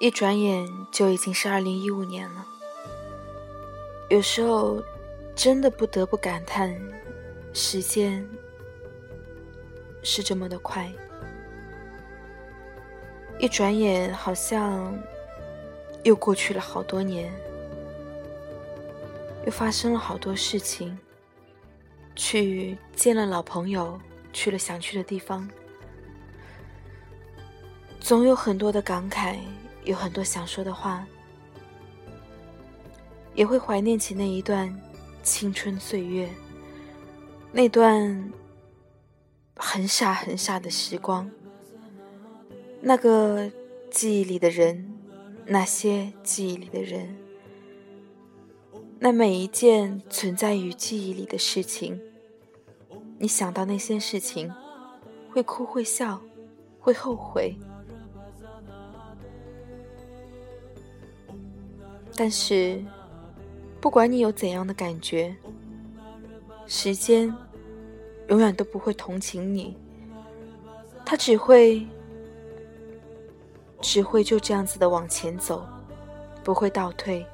一转眼就已经是二零一五年了。有时候，真的不得不感叹，时间是这么的快。一转眼，好像又过去了好多年，又发生了好多事情。去见了老朋友，去了想去的地方，总有很多的感慨。有很多想说的话，也会怀念起那一段青春岁月，那段很傻很傻的时光，那个记忆里的人，那些记忆里的人，那每一件存在于记忆里的事情，你想到那些事情，会哭会笑，会后悔。但是，不管你有怎样的感觉，时间永远都不会同情你。他只会，只会就这样子的往前走，不会倒退，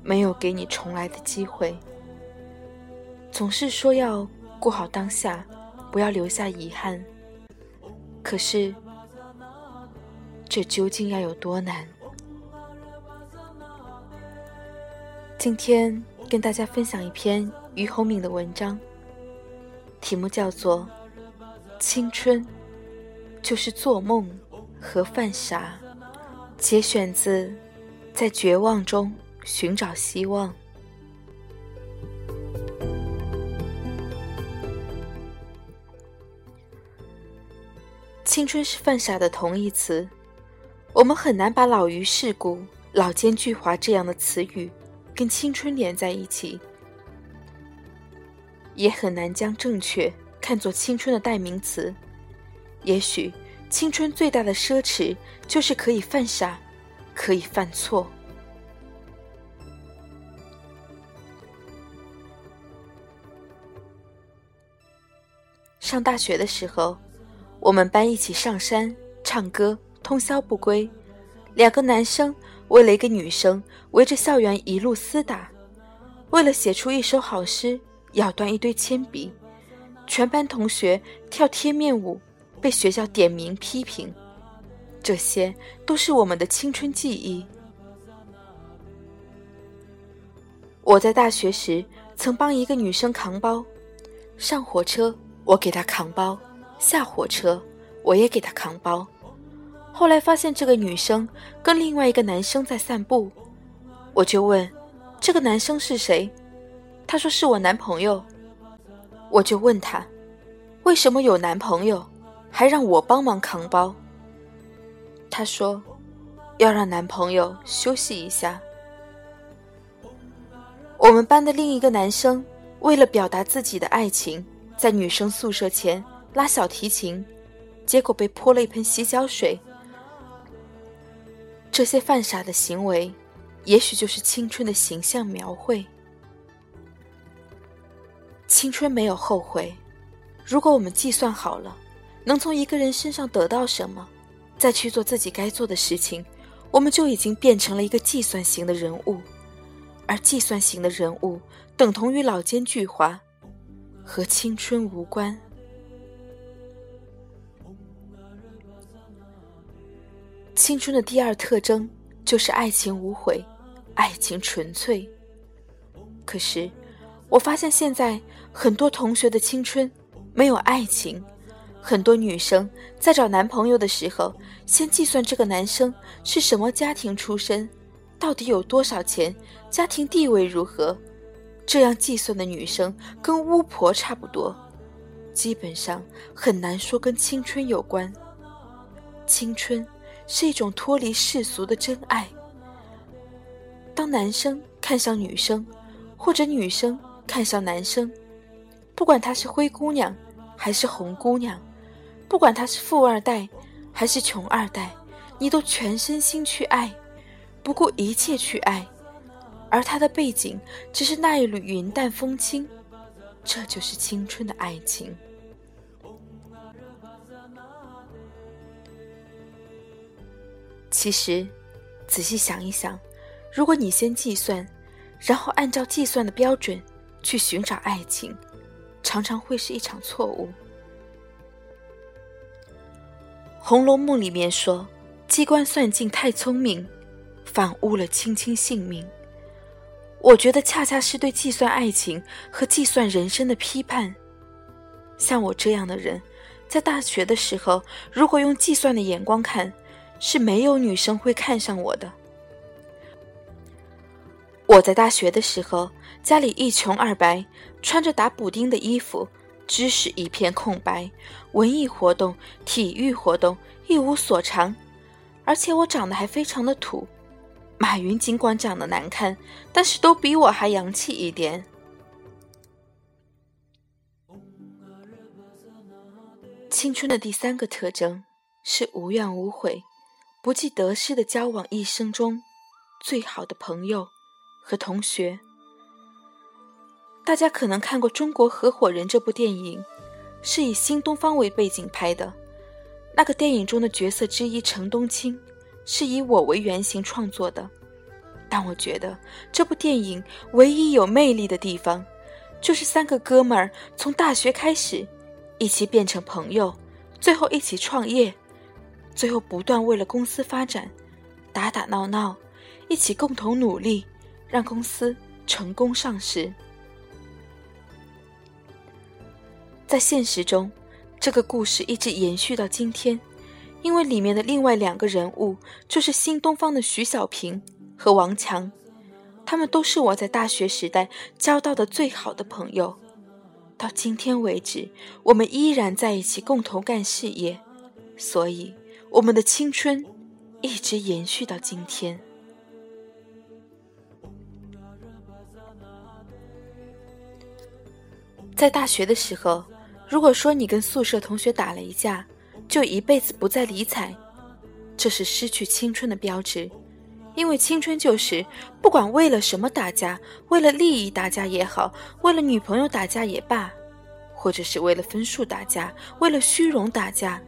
没有给你重来的机会。总是说要过好当下，不要留下遗憾。可是，这究竟要有多难？今天跟大家分享一篇俞洪敏的文章，题目叫做《青春就是做梦和犯傻》，节选自《在绝望中寻找希望》。青春是犯傻的同义词，我们很难把老于世故、老奸巨猾这样的词语。跟青春连在一起，也很难将正确看作青春的代名词。也许，青春最大的奢侈就是可以犯傻，可以犯错。上大学的时候，我们班一起上山唱歌，通宵不归，两个男生。为了一个女生，围着校园一路厮打；为了写出一首好诗，咬断一堆铅笔；全班同学跳贴面舞，被学校点名批评。这些都是我们的青春记忆。我在大学时曾帮一个女生扛包，上火车我给她扛包，下火车我也给她扛包。后来发现这个女生跟另外一个男生在散步，我就问这个男生是谁，他说是我男朋友。我就问他，为什么有男朋友还让我帮忙扛包？他说要让男朋友休息一下。我们班的另一个男生为了表达自己的爱情，在女生宿舍前拉小提琴，结果被泼了一盆洗脚水。这些犯傻的行为，也许就是青春的形象描绘。青春没有后悔，如果我们计算好了，能从一个人身上得到什么，再去做自己该做的事情，我们就已经变成了一个计算型的人物。而计算型的人物，等同于老奸巨猾，和青春无关。青春的第二特征就是爱情无悔，爱情纯粹。可是，我发现现在很多同学的青春没有爱情，很多女生在找男朋友的时候，先计算这个男生是什么家庭出身，到底有多少钱，家庭地位如何。这样计算的女生跟巫婆差不多，基本上很难说跟青春有关。青春。是一种脱离世俗的真爱。当男生看上女生，或者女生看上男生，不管他是灰姑娘还是红姑娘，不管他是富二代还是穷二代，你都全身心去爱，不顾一切去爱，而他的背景只是那一缕云淡风轻，这就是青春的爱情。其实，仔细想一想，如果你先计算，然后按照计算的标准去寻找爱情，常常会是一场错误。《红楼梦》里面说：“机关算尽太聪明，反误了卿卿性命。”我觉得恰恰是对计算爱情和计算人生的批判。像我这样的人，在大学的时候，如果用计算的眼光看，是没有女生会看上我的。我在大学的时候，家里一穷二白，穿着打补丁的衣服，知识一片空白，文艺活动、体育活动一无所长，而且我长得还非常的土。马云尽管长得难看，但是都比我还洋气一点。青春的第三个特征是无怨无悔、不计得失的交往一生中最好的朋友和同学。大家可能看过《中国合伙人》这部电影，是以新东方为背景拍的。那个电影中的角色之一程冬青。是以我为原型创作的，但我觉得这部电影唯一有魅力的地方，就是三个哥们儿从大学开始，一起变成朋友，最后一起创业，最后不断为了公司发展，打打闹闹，一起共同努力，让公司成功上市。在现实中，这个故事一直延续到今天。因为里面的另外两个人物就是新东方的徐小平和王强，他们都是我在大学时代交到的最好的朋友，到今天为止，我们依然在一起共同干事业，所以我们的青春一直延续到今天。在大学的时候，如果说你跟宿舍同学打了一架，就一辈子不再理睬，这是失去青春的标志。因为青春就是不管为了什么打架，为了利益打架也好，为了女朋友打架也罢，或者是为了分数打架，为了虚荣打架。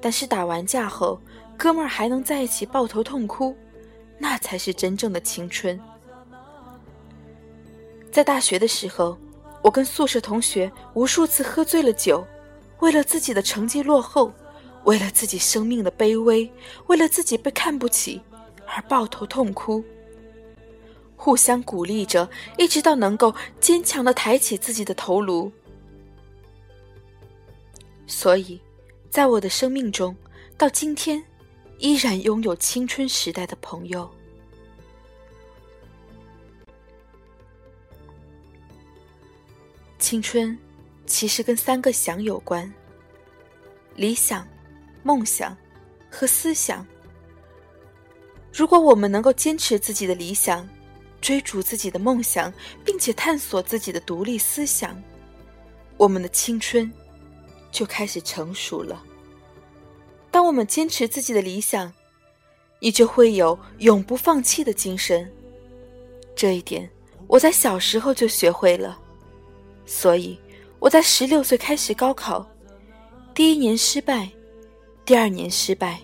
但是打完架后，哥们儿还能在一起抱头痛哭，那才是真正的青春。在大学的时候，我跟宿舍同学无数次喝醉了酒。为了自己的成绩落后，为了自己生命的卑微，为了自己被看不起而抱头痛哭，互相鼓励着，一直到能够坚强的抬起自己的头颅。所以，在我的生命中，到今天，依然拥有青春时代的朋友。青春。其实跟三个想有关：理想、梦想和思想。如果我们能够坚持自己的理想，追逐自己的梦想，并且探索自己的独立思想，我们的青春就开始成熟了。当我们坚持自己的理想，你就会有永不放弃的精神。这一点我在小时候就学会了，所以。我在十六岁开始高考，第一年失败，第二年失败，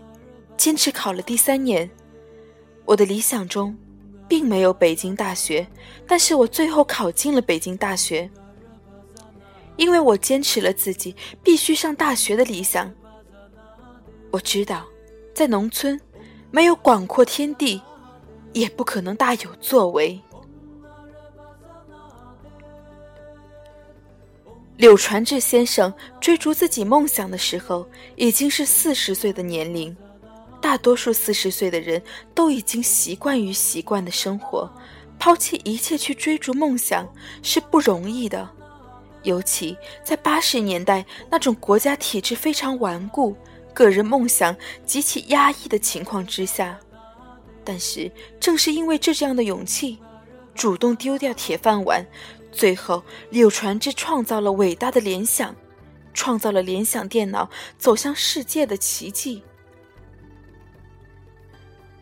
坚持考了第三年。我的理想中，并没有北京大学，但是我最后考进了北京大学，因为我坚持了自己必须上大学的理想。我知道，在农村，没有广阔天地，也不可能大有作为。柳传志先生追逐自己梦想的时候，已经是四十岁的年龄。大多数四十岁的人都已经习惯于习惯的生活，抛弃一切去追逐梦想是不容易的。尤其在八十年代那种国家体制非常顽固、个人梦想极其压抑的情况之下。但是，正是因为这样的勇气，主动丢掉铁饭碗。最后，柳传志创造了伟大的联想，创造了联想电脑走向世界的奇迹。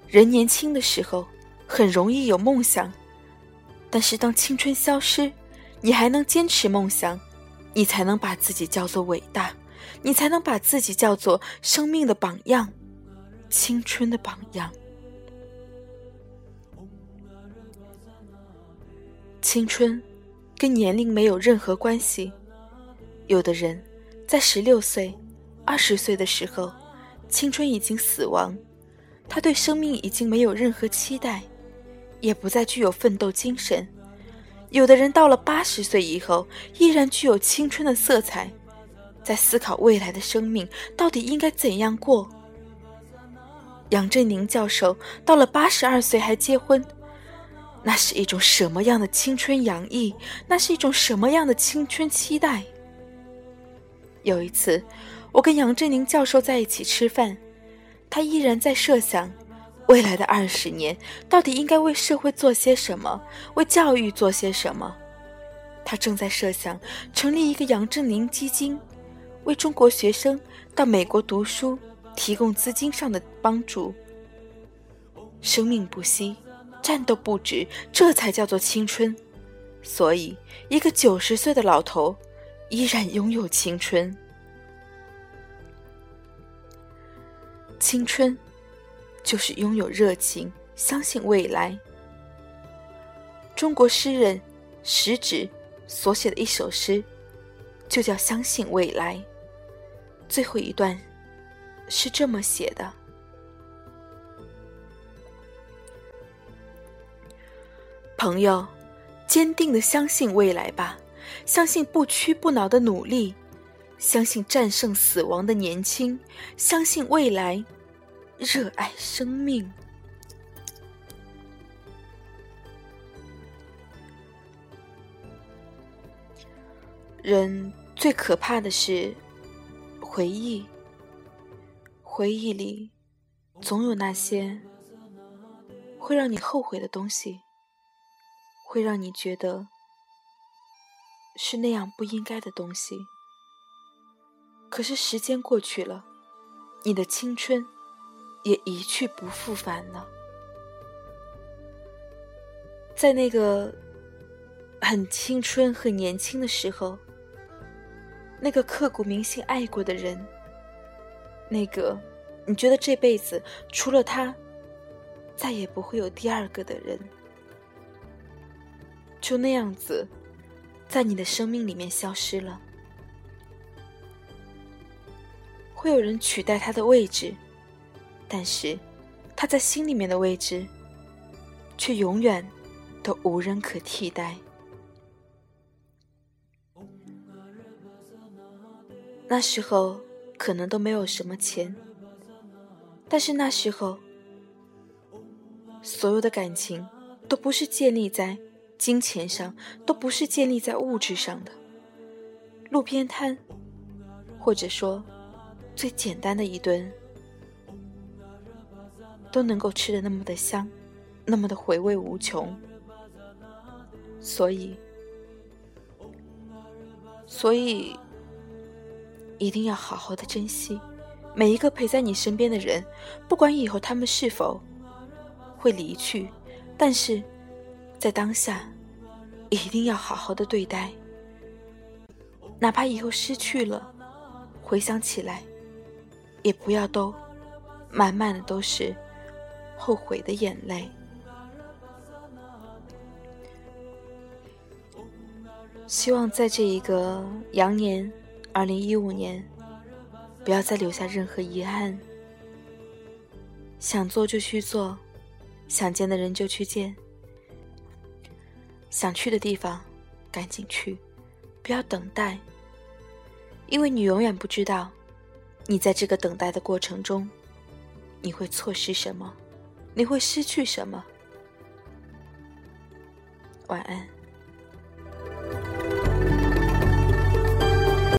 人年轻的时候很容易有梦想，但是当青春消失，你还能坚持梦想你才能把自己叫做伟大你才能把自己叫做生命的榜样青春的榜样。青春跟年龄没有任何关系有的人在十六岁二十岁的时候青春已经死亡他对生命已经没有任何期待也不再具有奋斗精神有的人到了八十岁以后，依然具有青春的色彩，在思考未来的生命到底应该怎样过。杨振宁教授到了八十二岁还结婚，那是一种什么样的青春洋溢？那是一种什么样的青春期待？有一次，我跟杨振宁教授在一起吃饭，他依然在设想。未来的二十年，到底应该为社会做些什么？为教育做些什么？他正在设想成立一个杨振宁基金，为中国学生到美国读书提供资金上的帮助。生命不息，战斗不止，这才叫做青春。所以，一个九十岁的老头依然拥有青春。青春。就是拥有热情，相信未来。中国诗人食指所写的一首诗，就叫《相信未来》。最后一段是这么写的：“朋友，坚定的相信未来吧，相信不屈不挠的努力，相信战胜死亡的年轻，相信未来。”热爱生命。人最可怕的是回忆，回忆里总有那些会让你后悔的东西，会让你觉得是那样不应该的东西。可是时间过去了，你的青春。也一去不复返了。在那个很青春、很年轻的时候，那个刻骨铭心爱过的人，那个你觉得这辈子除了他再也不会有第二个的人，就那样子在你的生命里面消失了。会有人取代他的位置。但是，他在心里面的位置，却永远都无人可替代。那时候可能都没有什么钱，但是那时候，所有的感情都不是建立在金钱上，都不是建立在物质上的。路边摊，或者说最简单的一顿。都能够吃的那么的香，那么的回味无穷，所以，所以一定要好好的珍惜每一个陪在你身边的人，不管以后他们是否会离去，但是在当下一定要好好的对待，哪怕以后失去了，回想起来，也不要都满满的都是。后悔的眼泪。希望在这一个羊年，二零一五年，不要再留下任何遗憾。想做就去做，想见的人就去见，想去的地方赶紧去，不要等待，因为你永远不知道，你在这个等待的过程中，你会错失什么。你会失去什么？晚安。